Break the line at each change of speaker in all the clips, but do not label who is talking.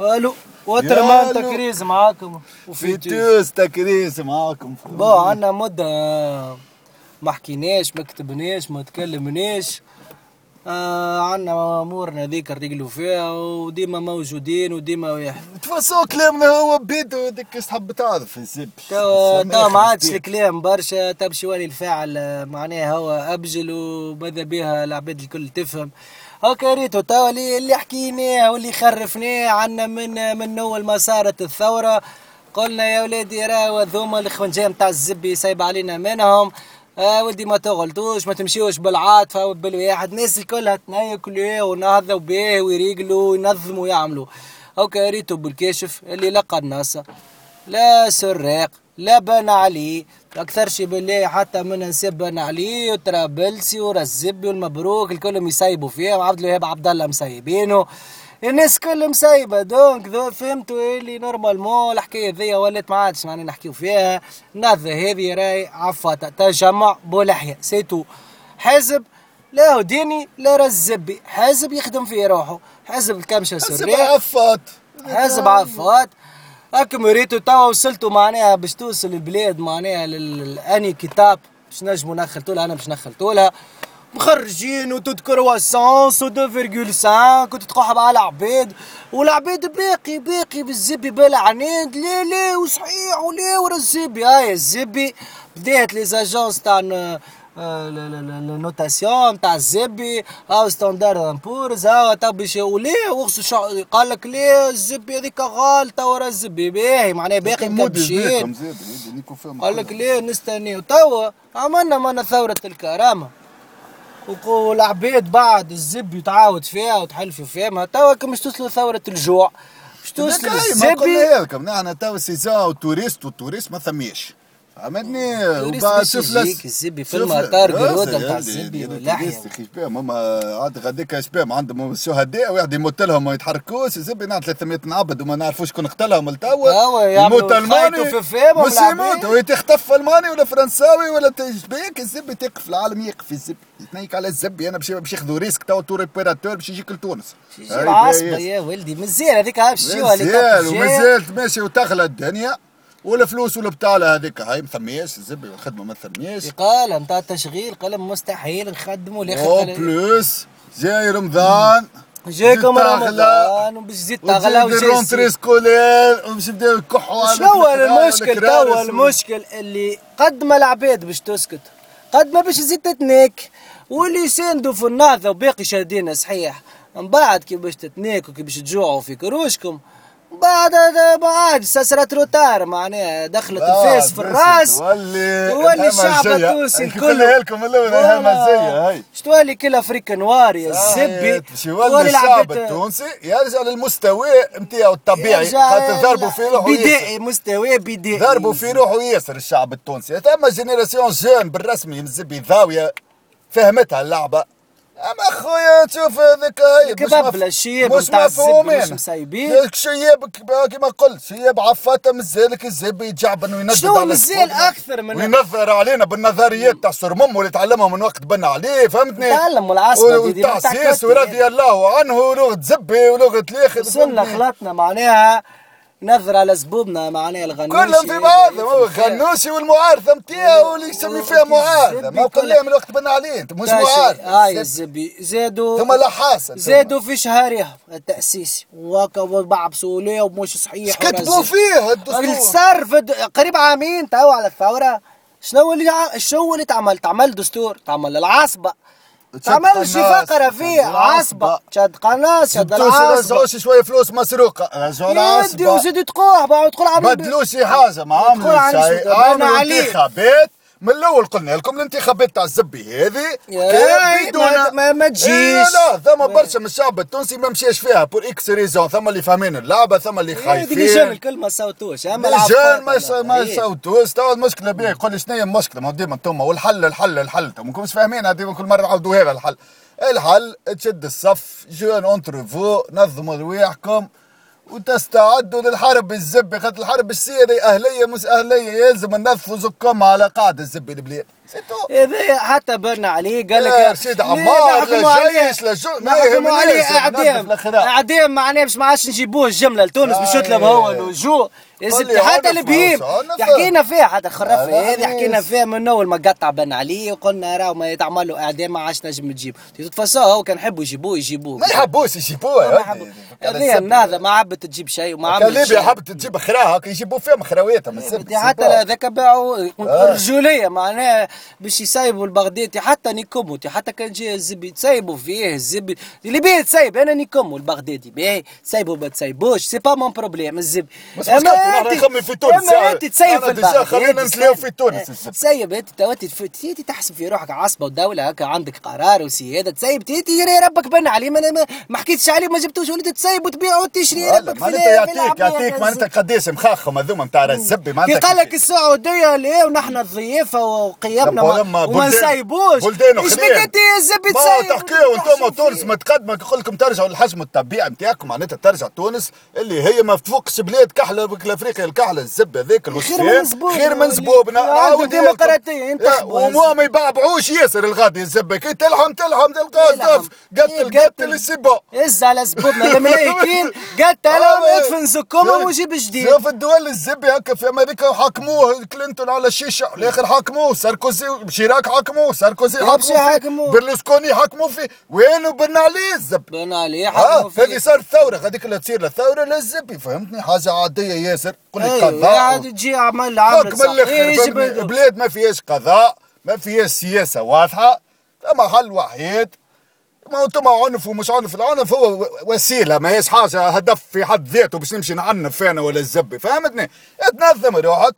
ألو وترمان تكريز معاكم.
وفيتوس تكريز معاكم.
بو عندنا مدة. ما حكيناش ما كتبناش ما تكلمناش. آه عندنا أمورنا ذيك نرجلوا فيها وديما موجودين وديما واحد
تفسوا كلامنا هو بيدو هذيك تحب تعرف
تو تو ما عادش الكلام برشا تمشي ولي الفاعل. معناها هو أبجل وماذا بها العباد الكل تفهم. هكا ريتو توا اللي اللي حكيناه واللي خرفناه عنا من من أول ما صارت الثورة. قلنا يا ولادي راهو هذوما الخنجه نتاع الزبي سايب علينا منهم. آه ولدي ما تغلطوش ما تمشيوش بالعاطفه وبالواحد الناس الكل تنايكلوا ونهضوا به ويريقلوا وينظموا ويعملوا. هكا ريتو بالكاشف اللي لقى الناس. لا سراق. لا بان عليه أكثر شي بالله حتى من نسب بان عليه وترابلسي ورزبي والمبروك الكل يسيبوا فيه وعبد الوهاب عبد الله مسيبينه الناس كل مسايبه دونك ذو فهمتوا اللي نورمالمون الحكاية ذي ولات ما عادش معناها نحكيو فيها. النهضه هذه راهي عفاطه تجمع بولحية. سيتو. حزب لا ديني لا رزبي حزب يخدم في روحه. حزب الكمشه
سريع حزب عفاط
حزب عفاط هاك مريتو توا وصلتوا معناها باش توصل البلاد معناها لأني كتاب باش نجموا نخلتوا لها أنا باش نخلتوا لها مخرجين وتذكر واسانس و 2.5 وتتقحب على العباد. والعباد باقي باقي بالزبي بلا عناد. لا لا وصحيح ولا ورا الزبي. هاي الزبي بدات لي زاجونس تاع النوتاسيون تاع الزبي هاو ستاندرد امبورز هاو تا باش ولي قال لك ليه الزبي هذيك غالطه ورا الزبي باهي معناها باقي مكبشين قال لك ليه نستنيو توا عملنا منا ثوره الكرامه والعباد بعد الزب يتعاود فيها وتحلفوا فيها ما توا مش توصلوا ثورة الجوع
مش توصلوا الزبي نحن توا سيزون وتوريست والتوريست ما ثميش فهمتني
وبعد شوف لس الزبي في المطار قروده نتاع الزبي واللحيه
ماما عاد غاديك شباب عندهم شهداء واحد يموت لهم ما يتحركوش الزبي نعرف 300 نعبد وما نعرفوش شكون قتلهم لتوا
يموت ألماني.
مش يموت هو تخطف الماني ولا فرنساوي ولا تشبيك الزبي تقف العالم يقف الزبي يتنيك على الزبي أنا باش باش ياخذوا ريسك توا تور ريبيراتور باش يجيك لتونس.
عصبه يا ولدي مزيان هذيك باش
مزيان ومازالت ماشي وتغلى الدنيا. والفلوس والبطالة هذيك. هاي مثمياش الزبي والخدمة ما مثمياش
قال نتاع التشغيل قال مستحيل نخدموا
لي أو بلوس. جاي رمضان.
جايكم رمضان وباش تزيد تغلى
وجاي rentrée scolaire وباش يبداو يكحوا
شنو المشكل؟ توا المشكل اللي قد ما العباد باش تسكت قد ما باش تزيد تتناك واللي يساندوا في النهضة وباقي شادين صحيح. من بعد كي باش تتناكوا كي باش تجوعوا في كروشكم بعد عاد c'est trop tard معناها دخلت الفاس في الراس.
تولي
الشعب التونسي
الكل. لكم الهمزية هاي.
تولي كل Afrique noire يا الزبي.
تولي الشعب التونسي يرجع للمستوى نتاعو الطبيعي. خاطر ضربوا في روحه
بدائي مستوى بدائي.
ضربوا في روحه ياسر الشعب التونسي. ثم génération jeune بالرسمي الزبي ضاويه فهمتها اللعبة. اما خويا تشوف هذاك هاي
كبابلة الشياب مش مفهومين مش مسايبين.
شياب كما قلت شياب عفاته مزالك الزب يتجعبن وينزل
شنو مزال أكثر من
وينظر علينا بالنظريات تاع سرمم اللي تعلمها من وقت بنا عليه فهمتني؟
تعلم دي
والتعسيس ورضي الله عنه ولغة زبي ولغة الآخر
وصلنا خلطنا معناها نظر على زبوبنا معناها الغنوشي.
كلهم في بعضهم هو الغنوشي والمعارضة نتاعو اللي يسمي فيها معارضة. ما كلها من الوقت بنا عليه. انت مش معارضة.
هاي الزبي زادوا
ثم لحاسه
زادوا في شهرهم التاسيسي وهكا وبعبسوا ليه ومش صحيح
كتبوا فيه الدستور؟
صار قريب عامين تو على الثورة. شنو اللي شنو اللي تعمل تعمل دستور؟ تعمل العصبه تعمل شي فقرة فيه عصبة شد قناص شد العصبة
رجعوا شوية فلوس مسروقة. رجعوا العصبة
وزيد تقوح بعد تقول
عمل بدلوا شي حاجة ما عملوا شيء عملوا انتخابات من الأول قلنا لكم الانتخابات تاع الزبي هذه.
ما, ما تجيش. إيه
لا ثم برشا من الشعب التونسي ما مشاش فيها. pour x raisons ثم اللي فاهمين اللعبة ثم اللي خايفين.
الرجال الكل ما صوتوش.
اما الرجال ما ما صوتوش. توا المشكلة بيه يقول لي شنو هي المشكلة؟ ما ديما أنتم والحل الحل الحل أنتم ماكمش فاهمين ديما كل مرة نعاودوا هذا الحل. الحل تشد الصف جون اونتر فو نظموا رواحكم وتستعدوا للحرب الزبي. خاطر الحرب السيري أهلية مش أهلية يلزم ننفذوا زكم على قاعدة الزبي البلاد. سيتو
هذا حتى بن عليه قال لك
يا رشيد عمار لا جيش لا جو ما
نحكموا عليه اعدام. اعدام معناه باش ما عادش نجيبوه الجملة لتونس باش يطلب هو
لي
حتى البهيم. حكينا فيها حتى خرافه هذه حكينا. فيها من أول ما قطع بن عليه وقلنا راهو ما يتعمل له إعدام ما عادش نجم تجيب تتفصاه هو كان يحبوا يجيبوه يجيبوه.
ما يحبوش يجيبوه.
هذه النهضه ما عبت تجيب شيء وما عملت
ليبيا حبت تجيب خراها هكا يجيبوا فيهم خراويتهم.
حتى هذاك باعوا
آه.
رجولية معناها باش يسيبوا البغدادي حتى نيكومو حتى كان جاي الزبي تسيبوا فيه الزبي اللي بيه تسيب أنا نيكومو البغدادي باهي تسيبوا ما تسيبوش سي با مون بروبليم الزبي
نحن نخمم في تونس أما.
أنت تسيب
أنا
في البغدادي
خلينا
تسيب.
في تونس.
تسيب أنت تو أنت تيجي تحسب في روحك عصبة ودوله هكا عندك قرار وسيادة تسيب تيجي يا ربك بن عليه ما, ما, حكيتش عليه ما جبتوش ولد تسيب وتبيع وتشري ربك
معناتها يعطيك يعطيك معناتها قديش مخاخهم هذوما نتاع الزبي معناتها
قال لك السعودية ليه ونحن الضيافة وقيمنا
لما-
ما-
بلدان-
نسيبوش
إيش.
بك انت
ما
تسيب
تحكيوا أنتم
وتحشم
تونس؟ متقدمه يقول لكم ترجعوا للحجم الطبيعي نتاعكم معناتها ترجع تونس اللي هي ما تفوقش بلاد كحله افريقيا الكحله الوسفين
من زبون.
خير من زبوبنا
ديمقراطية،
لكم.
ينتخبوا
يا، وما ما يبعبعوش ياسر الغادي الزبه كي تلحم تلحم تلقى قتل قتل السبا
هز على زبوبنا الملايكين قالت لهم ادفن زكومه وجيب جديد.
شوف الدول الزبي هكا في أمريكا حكموه كلينتون على الشيشة. الآخر حكموه. ساركوزي شيراك ساركوزي
لا، مش
حكموه فيه.
حكموه.
برلوسكوني حكموه فيه وينو بن عليه الزب
بن عليه
آه
حكموا
هذه
فيه
صار ثوره هذيك اللي تصير الثوره للزبي فهمتني حاجة عاديه ياسر قول
أيوه
قضاء
عاد تجي عمل عمل؟
بلاد ما فيهاش قضاء ما فيهاش سياسه واضحه ثم حل وحيد ما أنتم عنف ومش عنف العنف هو وسيله ما هيش حاجة هدف في حد ذاته باش نمشي نعنف أنا ولا الزبي فهمتني تنظم روحك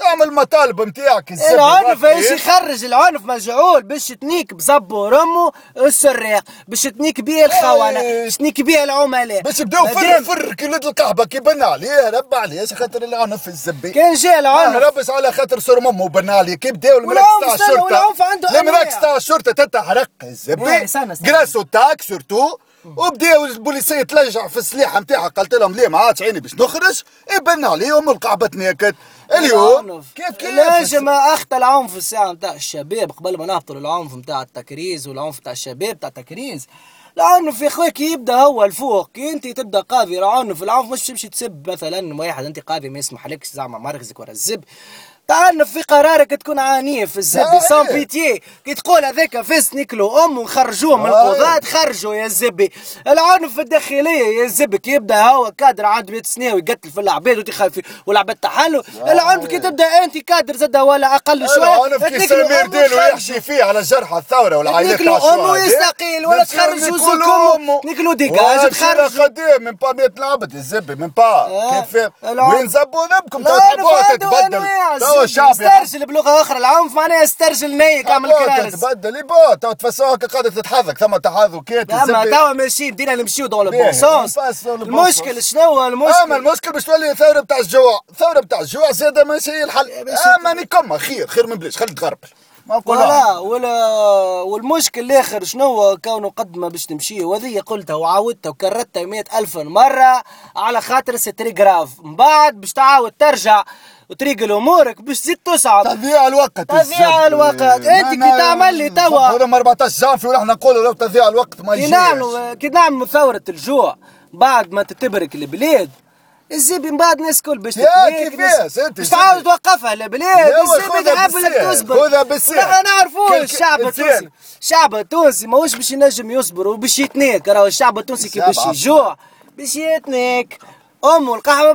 تعمل مطالب نتاعك الزبي
العنف
إيش.
يخرج؟ العنف مجعول باش تنيك بزب ورمو السراق باش تنيك بيه الخونه. باش تنيك بيه العملاء.
باش يبداو فر فر كي ولد القحبه كي بنى عليه. رب عليه. خاطر العنف الزبي
كان جاء العنف.
ربس على خاطر صور مامو بنى عليه. كي بداو المراكز تاع الشرطه المراكز. تاع الشرطه تتحرق الزبي. جراسو تاك سورتو. وبداو البوليسية تلجع في السلاح نتاعها قالت لهم ليه ما عادش عيني باش نخرج؟ يبنى عليهم والقحبه تناكت اليوم
العنف.
كيف كيف؟
لازم اخطى العنف الساعة نتاع الشباب قبل ما نهبطوا للعنف نتاع التكريز والعنف نتاع الشباب نتاع التكريز. العنف يا أخوي كي يبدأ هو الفوق كي أنت تبدأ قاضي عنف العنف مش تمشي تسب مثلا واحد أنت قاضي ما يسمح لكش زعما مركزك ورا الزب. تعنف في قرارك تكون عنيف الزبي
إيه.
بيتي كي تقول هذاك فاس نكلوا أم ونخرجوه من
آه،
القضاة تخرجوا يا زبي العنف الداخليه يا زبي كي يبدأ هو كادر عنده 100 سنة ويقتل في العباد وتخاف والعباد تحلوا العنف كي تبدأ أنت كادر زاد ولا أقل شوية
العنف كي سمير
وتخرجوا.
يحشي فيه على جرح الثورة والعائلات
أمه
الشهداء.
يستقيل ولا تخرجوا.
أمه.
نكلوا ديكاج تخرجوا.
قديه من با 100 العبد الزبي من با. كيف. وين زبوا
أنواع
تو
الزبي.
يحب
استرجل بلغة أخرى العنف معناها استرجل اعمل
تحبوها
كرارس
تتبدل يبا تو تفسوها هكا قاعدة تتحرك ثم تحاذكات أما
توا ماشيين بدينا نمشيو دون بون سونس المشكل. شنو؟ هو
أما
المشكل
المشكل باش تولي ثورة بتاع الجوع ثورة بتاع الجوع زاد ماشي هي الحل أما نكمل خير خير من بلاش خلي تغربل ما
ولا ولا والمشكل الآخر شنو؟ هو كونه قدمة باش نمشي وهذه قلتها وعاودتها وكررتها مئة ألف مرة على خاطر ستري جراف من بعد باش تعاود ترجع وتريق امورك باش تزيد تصعب
تضييع الوقت
تضييع
الزبي.
الوقت. أنت كي تعمل لي توا.
هذا 14 جانفي ونحن نقولوا لو تضييع الوقت ما يجيش
نعملوا كي نعملوا ثورة الجوع بعد ما تتبرك البلاد الزبي من بعد الناس الكل باش
كيفاش؟
ناس-
أنت
باش. تعاود توقفها البلاد الزبي
بالسير،
تصبر
خذها بالسير.
نحن نعرفوه
كل-
الشعب. التونسي الشعب التونسي ماهوش باش ينجم يصبر وباش يتنيك راهو الشعب التونسي كي باش يجوع باش يتنيك امه القهوه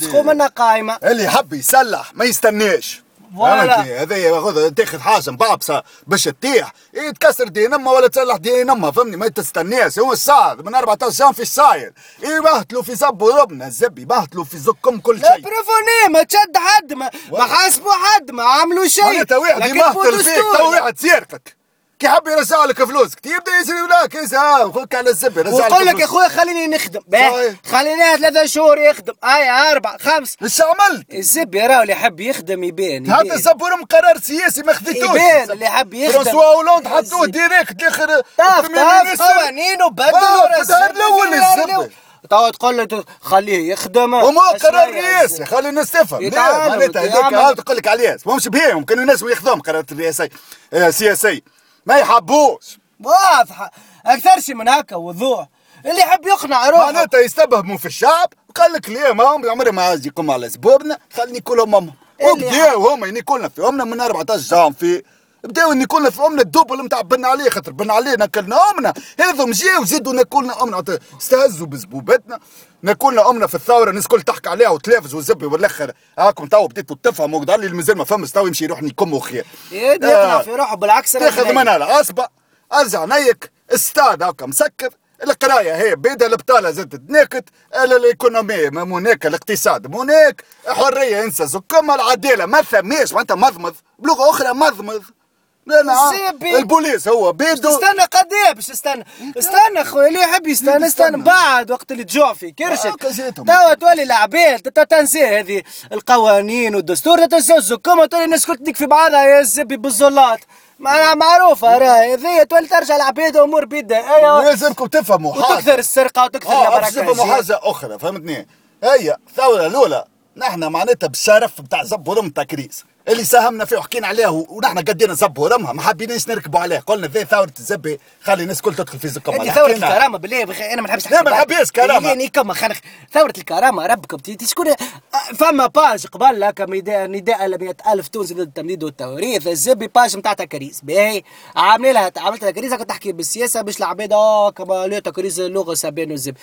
عندي.
تقوم منها قايمة.
اللي يحب يسلح ما يستناش
voilà.
فهمتني؟ هذا ياخذ تاخذ حاجة مبعبصه باش تطيح. يتكسر دي نما ولا تسلح دي نما فهمني؟ ما تستناش هو الصعب من 14 جانفي الصاير يبهتلوا في زب وربنا الزب يبهتلوا في زكم كل شيء.
bref وني ما تشد حد ما, ما حاسبوا حد ما عملوا شيء.
معناتها واحد يمهتل فيك. تو واحد سيرقك كي حب يرجع لك فلوسك يبدا يجري ولاك يسا خذك على الزب
ويقول لك يا. اخويا خليني نخدم. خليناه ثلاثة شهور يخدم اي أربع خمس
إيش عملت؟
الزب يراه اللي يحب يخدم يبان
هذا. زبورهم قرار سياسي ما خذيتوش
يبان اللي حب يخدم
فرانسوا هولاند حطوه direct الآخر
طاف طاف
آه،
الزب الأول
الزب.
توا تقول له خليه يخدم
وما قرار؟ رئاسي خلي الناس تفهم معناتها. هاو تقول لك عليه مش بهم يمكن الناس ياخذوهم قرارات الرئاسية آه، سياسية ما يحبوش.
واضحه أكثر شيء من هكا وضوح. اللي يحب يقنع روحه.
معناتها يستبهموا في الشعب. قال لك ليه ما هم عمري ما عايز يقوم على سبوبنا. خليني كلهم هم. وبداو هما ينيكولنا في امنا من 14 جانفي. بداو ينيكولنا في امنا الدوبل نتاع بن عليه خاطر بن عليه ناكلنا امنا هذم جاو زادوا ناكلنا امنا استهزوا بزبوبتنا. ناكلنا امنا في الثورة الناس الكل تحكي عليها وتلافز وزبي والأخر. هاكم تو بديتوا تفهموا قدر لي المازال ما فهمش تو يمشي يروح يكم خير.
يقنع في روحه بالعكس
تاخذ
بنيك.
منها العصبة. أرجع نيك استاد هكا مسكر القراية هي بيدها البطالة زادت تناكت ال économie ما موناك الاقتصاد موناك حرية إنسى زكما العدالة ما ثماش. معناتها مضمض. بلغة أخرى مضمض. أنا
زيبي.
البوليس هو بيدو.
استنى قد إيه باش استنى. استنى خويا اللي يحب يستنى استنى. بعد وقت اللي تجوع فيه كرشك
زيتهم.
توا تولي العباد تنسى هذه القوانين والدستور. تنسى الزكومة تولي الناس كل تديك في بعضها يا زبي بالزلات. مع- معروفة راهي هذه تولي ترجع العباد امور بيدها. أيوه.
لازمكم تفهموا حاجة.
وتكثر السرقة وتكثر
آه
البركة.
تفهموا حاجة أخرى فهمتني؟ هي الثوره الأولى. نحن معناتها بالشرف بتاع زب ورم تكريس اللي ساهمنا فيه وحكينا عليه ونحن قدينا زب ورمها ما حبيناش نركبوا عليه؟ قلنا ذي ثوره الزبي خلي الناس الكل تدخل في زكم
هذه ثورة الكرامة بالله بخي أنا ما نحبش
لا، ما نحبش كرامة.
يعني كم خنخ ثورة الكرامة ربكم. تي شكون فما page قبل هكا نداء نداء ل 100000 تونسي ضد التمديد والتوريث. الزبي page نتاع تكريز باهي. عاملين لها عملت تكريز هكا تحكي بالسياسة باش العباد آه كما لا تكريز اللغة سابين والزبي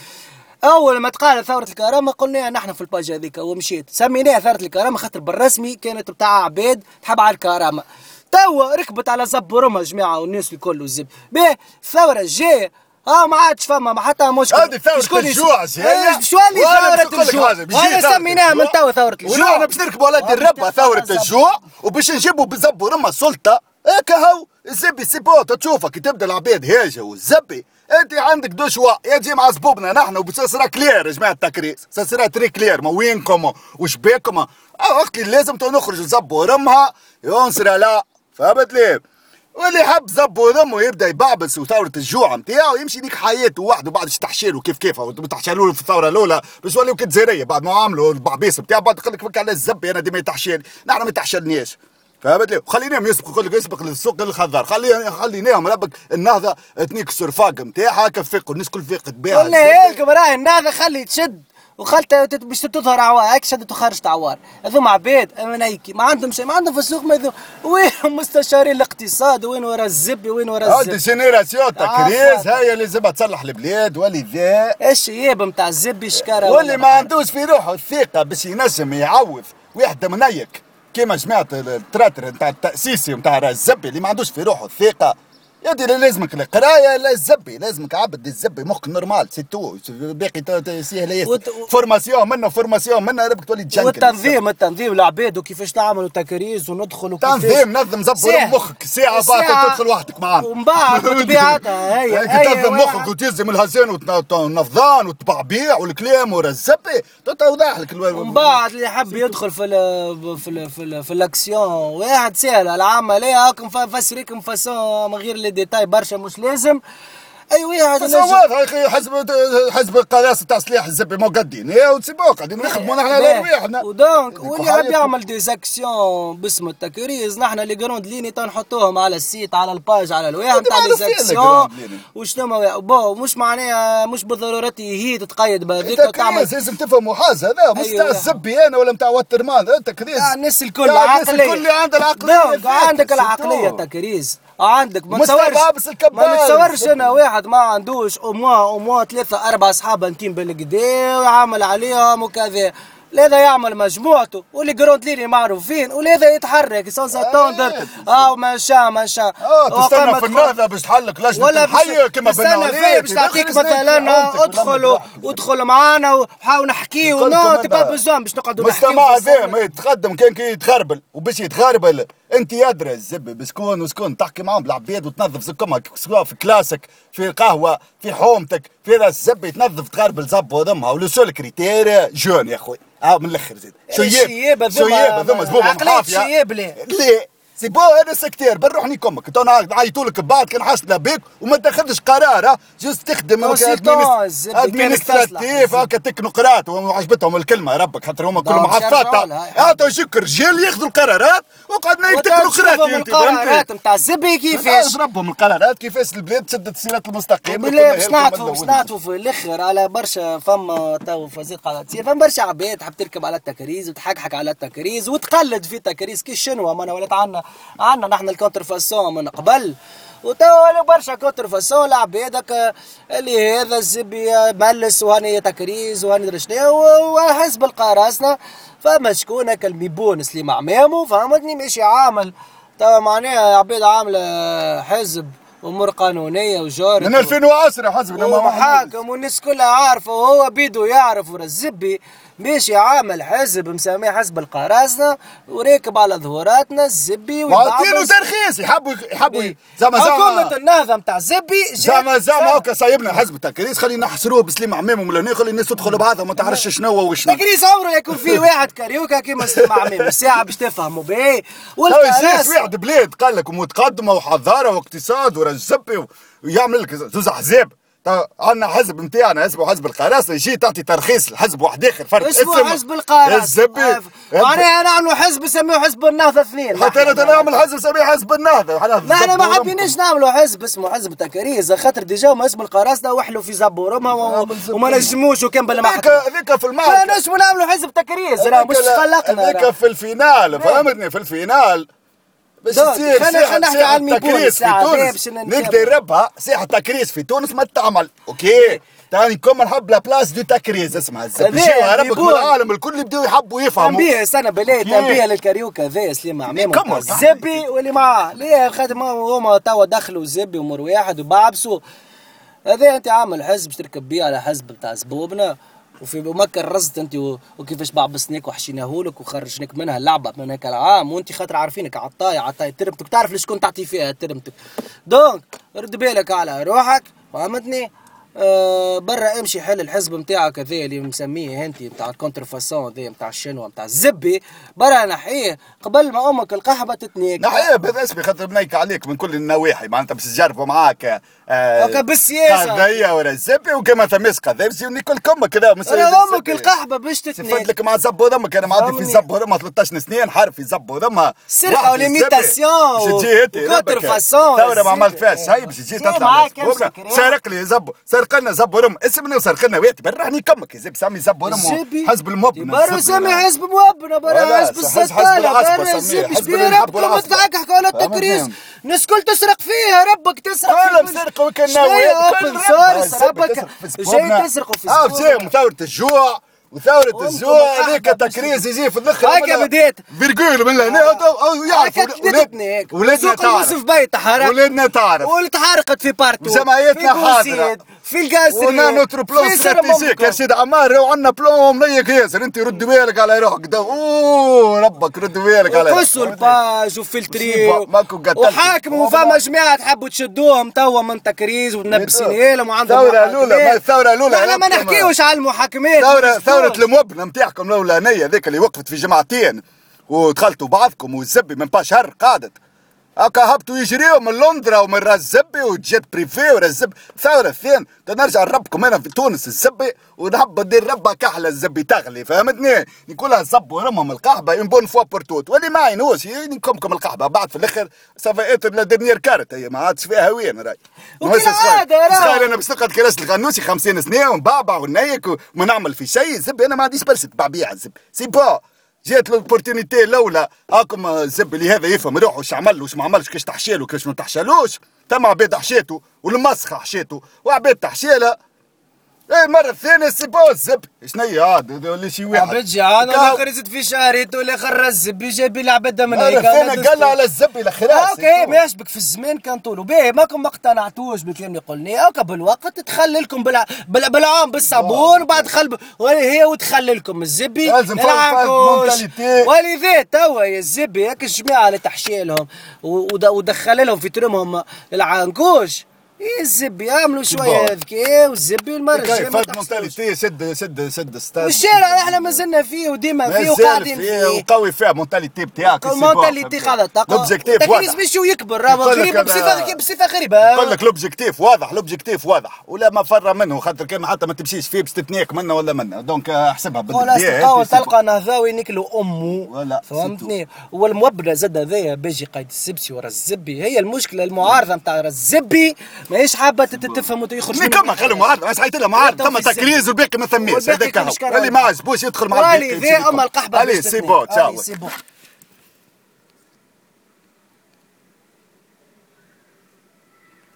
أول ما تقال ثورة الكرامه قلنا نحن في ال page هذيك ومشيت. سميناها ثورة الكرامه خاطر بالرسمي كانت بتاع عباد تحب على الكرامه توا ركبت على زب ورمها جماعة والناس الكل والزب. باهي الثورة الجاية آه ما عادش فما ما حتى مشكل
هذه ثورة الجوع سي
شو اللي ثورة الجوع؟
ثورة
سميناها من. توا ثورة الجوع.
ونحن باش نركبوا على يد الربة ثورة الجوع وباش نجيبوا بزب ورمى السلطة هكا هو الزبي سيبوت تشوفك كي تبدأ العباد هاجة والزبي. انت عندك deux choix. يا تجي مع زبوبنا نحن وبسرعة clair يا جماعة التكريز. سرعة très clair ما وينكم؟ وش بيكم؟ وقت اللي لازم نخرج زب ورمها ينصر لا فهمت ليه؟ واللي حب زب وذمه يبدأ يبعبس وثورة الجوع نتاعو يمشي ليك حياته وحده بعد تحشيله كيف. كيف تحشلوا له في الثورة الأولى باش يوليو كتزيريه بعد ما عملوا البعبيس نتاعو بعد يقول لك على الزب أنا ديما يتحشل نحن ما تحشلناش فهمت لي؟ خليناهم يسبقوا لك يسبق للسوق للخضار خلي خليناهم ربك النهضة تنيك السرفاق نتاعها كفقوا الناس كل فيقت بها
قلنا لكم راهي النهضة خلي تشد وخلت باش تظهر عوار. هيك شدت وخرجت عوار. هذوما عباد امنيكي ما عندهم شيء ما عندهم في السوق ما يذو وين مستشارين الاقتصاد؟ وين ورا الزبي وين ورا
هذه
الزبي
génération تكريز
عفوا.
هي اللي لازم تصلح البلاد ولذا
الشياب نتاع الزبي شكاره
واللي
ولا
ما عندوش في روحه الثقة باش ينجم يعوض واحد منيك كيما جماعة التراتر نتاع التأسيسي نتاع الزبي اللي ما عندوش في روحه الثقة يا دي لازمك القرايه لا الزبي لازمك عبد الزبي مخك normal c'est tout باقي سهله ياسر
وت-
فورماسيون منه فورماسيون منه ربك تولي تجنكل
والتنظيم التنظيم العباد وكيفاش تعملوا تكريس وندخل وكيفاش
تنظيم نظم زبر. مخك ساعة بعد
ساعة.
تدخل وحدك معانا
ومن بعد بطبيعتها هي
تنظم. مخك وتلزم الهزان والنفضان والتبعبيع والكلام ورا الزبي توضح لك
ومن بعد اللي حب يدخل في ال في ال في, ال في الأكسيون واحد سهل العملية هاكم فسريكم فاسون من غير glede taj Barša Muslezem. لازم اي واحد ينجم-
تصوت يا أخي حزب حزب القياس تاع سلاح الزبي ما قادين يا وتسيبوه قاعدين نخدموا نحن على. رواحنا
ودونك واللي حاب
حياتكم.
يعمل des actions باسم التكريز نحن les grandes lignes تنحطوهم على ال site على ال page على الواحد
هذي
نتاع
les actions.
وشنو بو مش معناها مش بالضرورة هي تتقيد بهذيك وتعمل
التكريز لازم تفهموا حاجة هذا مش
أيوة.
تاع الزبي أنا ولا نتاع Waterman التكريز
يا الناس الكل
يا الناس الكل عندها ذاك،
عندك
c'est tout.
العقلية تكريز عندك ما تصورش. ما نتصورش أنا واحد ما عندوش اموا اموا ثلاثة أربعة أصحاب intimes بالكدا ويعمل عليهم وكذا. لذا يعمل مجموعته و les grandes lignes معروفين ولذا يتحرك sans s'attendre آه. ما شاء ما شاء.
آه تستنى في النهضة باش تحلك لجنة
ولا
الحي كما
تستنى فيه باش تعطيك مثلا ادخلوا ادخلوا معانا وحاول نحكيو. non t'as pas besoin باش نقعدوا نحكيو
مستمع
في
هذا
الزمن.
ما يتقدم كان كي يتخربل وباش يتخربل انت يدري الزبي بسكون وسكون تحكي معاهم بالعباد وتنظف زكمها سواء في كلاسك في القهوه في حومتك. في راس الزبي تنظف تخربل زب وضمها ولو سول كريتير جون يا أخوي. آه من الأخر زيد. شو
الشياب
ياب
هذوما-
شو ياب هذوما زبوبه
عقلية
محافيه
الشياب ليه؟
سي بو هذا سكتير بنروحني كمك تو نعيطوا لك بعد كان حاصله بك وما تاخذش قرار جست تخدم administratif هكا تكنوقراط. وعجبتهم الكلمة ربك خاطر هما كلهم محطات اعطوا شك رجال ياخذوا القرارات وقعدنا تكنوقراطي
القرارات نتاع الزبي كيفاش؟
ربهم القرارات كيفاش البلاد تسد السيرات المستقيم.
بالله باش نعطوا باش نعطوا في الآخر على برشا فما تو فازيت قاعدة تصير فما برشا عباد تحب تركب على التكريز وتحكحك على التكريز وتقلد في تكريز كي شنو؟ ما ولات عندنا عندنا نحن ال contrefaçon من قبل. وتوا برشا كونتر فاسون العباد اللي هذا الزبي ملس وهاني تكريز وهاني درشنا وحسب القراصنة فما شكون هكا الميبونس اللي مع مامو فهمتني؟ ماشي عامل. توا معناها عباد عامله حزب أمور قانونية وجار
من 2010 حزب
ومحاكم والناس كلها عارفة وهو بيدو يعرف الزبي. ماشي عامل حزب مسميه حزب القراصنه وراكب على ظهوراتنا الزبي
وعطينه ترخيص يحبوا يحبوا
زعما زعما حكومة النهضة نتاع الزبي
زعما زعما هكا صايبنا حزب التكريس خلينا نحصروه بسليم عمام وملاني خلي الناس تدخل بعضها ما تعرفش شنو وشنو.
تكريس عمره يكون فيه واحد كاريوكا كيما سليم عمام الساعة باش تفهموا باهي
والكراس واحد بلاد قال لك متقدمة وحضارة واقتصاد ورزبي ويعمل لك زوز أحزاب. عندنا حزب نتاعنا اسمه حزب القراصنه يجي تعطي ترخيص لحزب واحد آخر
فرد اسمه حزب القراصنه الزبي معناها نعملوا حزب نسميه حزب النهضة اثنين.
حتى أنا نعمل حزب نسميه حزب النهضة.
إحنا ما حابينش نعملوا حزب اسمه حزب تكريز خاطر ديجا هما اسم القراصنه وحلوا في زبورهم وما نجموش وكان بالمحكمه
هذيك في المعركه
نجموا نعملوا حزب تكريز مش خلقنا.
هذيك في الفينال. فهمتني؟ في الفينال.
باش تصير خلينا نحكي على
في تونس. نقدر يربها ساحه تكريس في تونس ما تعمل. أوكي؟ تاني كم نحب لا بلاس دو تكريز اسمها الزبشي ربك من العالم الكل يبداو يحبوا يفهموا.
تنبيه سنه بلاي تنبيه للكاريوكا. ذا سليم عمام الزبي واللي معاه ليه خاطر هما توا دخلوا الزبي ومر واحد وبعبسوا هذا أنت عامل حزب تركب بيه على حزب بتاع زبوبنا. وفي مكة رزت أنت وكيفاش بعبسناك وحشيناه لك وخرجناك منها اللعبة من هيك. العام وانت خاطر عارفينك عطاي عطاي ترمتك. تعرف ليش كنت تعطي فيها ترمتك. دونك رد بالك على روحك فهمتني؟ آه برا امشي حل الحزب نتاعك هذا اللي مسميه انت نتاع الكونتر فاسون ذا نتاع الشنوة نتاع الزبي. برا نحيه قبل ما أمك القحبة تتنيك.
نحيه بالاسم خاطر بنيك عليك من كل النواحي. معناتها باش تجربوا معاك
آه بالسياسة.
قضيه ولا الزبي وكما ثماس قضيه باش يكون كلكم كذا
أمك القحبة باش تتنيك.
لك مع زب ودمك أنا معدي في زب ودمها 13 سنين حرف في زب ودمها
سرقة وليميتاسيون
وكونتر فاسون ثورة ما عملت فيها شيء باش تجي تطلع سارق لي زب سرق لنا زب ورم. اسمنا وسرق لنا وياتي برهني كمك. يا سامي زب ورم حزب المبنى
برا سامي حزب مبنى برا حزب السطالة برا الزب شبيه ربكم تحكحكوا على التكريس. الناس كل تسرق فيها. ربك تسرق
كنا
اوبن سورس ربك جاي تسرقوا في
آه جاي ثورة الجوع وثورة الزوع هذيك تكريس يجي في الآخر
هكا بديت.
فيرجول من هنا
يعرف هيك ولادنا تعرف يوسف بيت تحرق
ولادنا تعرف.
وتحرقت في بارتو.
جمعيتنا حاضرة.
في القاسري
ونا نوتر بلون استراتيجيك يا سيدي عمار وعندنا بلون مليك ياسر انت رد بالك على روحك. أوه ربك رد بالك على
قصوا الباج وفلتري وحاكموا فما جماعة تحبوا تشدوهم. توا من تكريز وتنبسين لهم وعندهم
الثوره الاولى الثوره الاولى
إحنا ما نحكيوش على المحاكمات
ثوره ثورة المبنى نتاعكم الاولانيه ذيك اللي وقفت في جماعتين. ودخلتوا بعضكم والزبي من با شهر قعدت هكا هبطوا يجريوا من لندرا ومن راس زبي وجيت بريفي وراس زبي ثورة الثاني نرجع نربكم هنا في تونس الزبي ونحب ندير ربها كحلة الزبي تغلي فهمتني نقولها زب ورمهم القحبة ان بون فوا بورتوت واللي ما عينوش ينكمكم القحبة بعد في الآخر سافا اتر لا ديرنيير كارت هي ما عادش فيها وين راي صغير أنا باش نقعد كراس الغنوسي 50 سنة ونبعبع ونيك وما نعمل في شيء زبي أنا ما عنديش برشة بعبيع الزبي سي با جات لوبورتينيتي الأولى. هاكم الزب اللي هذا يفهم روحه واش عمل واش ما عملش كيش تحشيله كيش ما تحشالوش تم عباد حشيته والمسخة حشيته وعباد تحشيله إيه المره الثانية سي بو الزب هي هذا ولا شي واحد
عبد جيعان الآخر يزيد في شهريته الآخر الزب جاب العباد من هيك
أنا قال على الزب إلى خلاص
أوكي ما يشبك في الزمان كان طوله باهي ماكم ما اقتنعتوش بالكلام اللي قلناه أوكي بالوقت تخللكم بال... بال... بالعام بالصابون وبعد خلب هي وتخللكم الزبي
لازم
ولذا توا يا الزبي هيك الجماعه اللي تحشيلهم ودخل لهم في ترمهم العنكوش إيه الزبي يعملوا شوية ذكي والزبي والمرج
كيف مونتاليتي سد سد سد ستاد
والشارع إحنا ما زلنا فيه وديما فيه وقاعدين فيه
وقوي فيه مونتاليتي بتاعك
المونتاليتي قاعدة تقوى
لوبجيكتيف واضح.
باش يكبر. راه غريب بصفه بصفة غريبة.
نقول لك لوبجيكتيف واضح لوبجيكتيف واضح. ولا ما فر منه خاطر كان حتى ما تمشيش فيه باش تتنيك منه ولا منه. دونك احسبها
بالدقيقه تلقى نهضاوي نكلوا امه فهمتني؟ والموبله زاد هذايا باجي قايد السبسي ورا الزبي. هي المشكلة المعارضة نتاع الزبي. ماهيش حابة تفهم ويخرج
كما خلوا معارضه ما صحيت له معارضه ثم تكريز والباقي ما ثميش هذاك اللي ما عجبوش يدخل مع
الباقي ذا اما القحبة
علي سي بو تشاو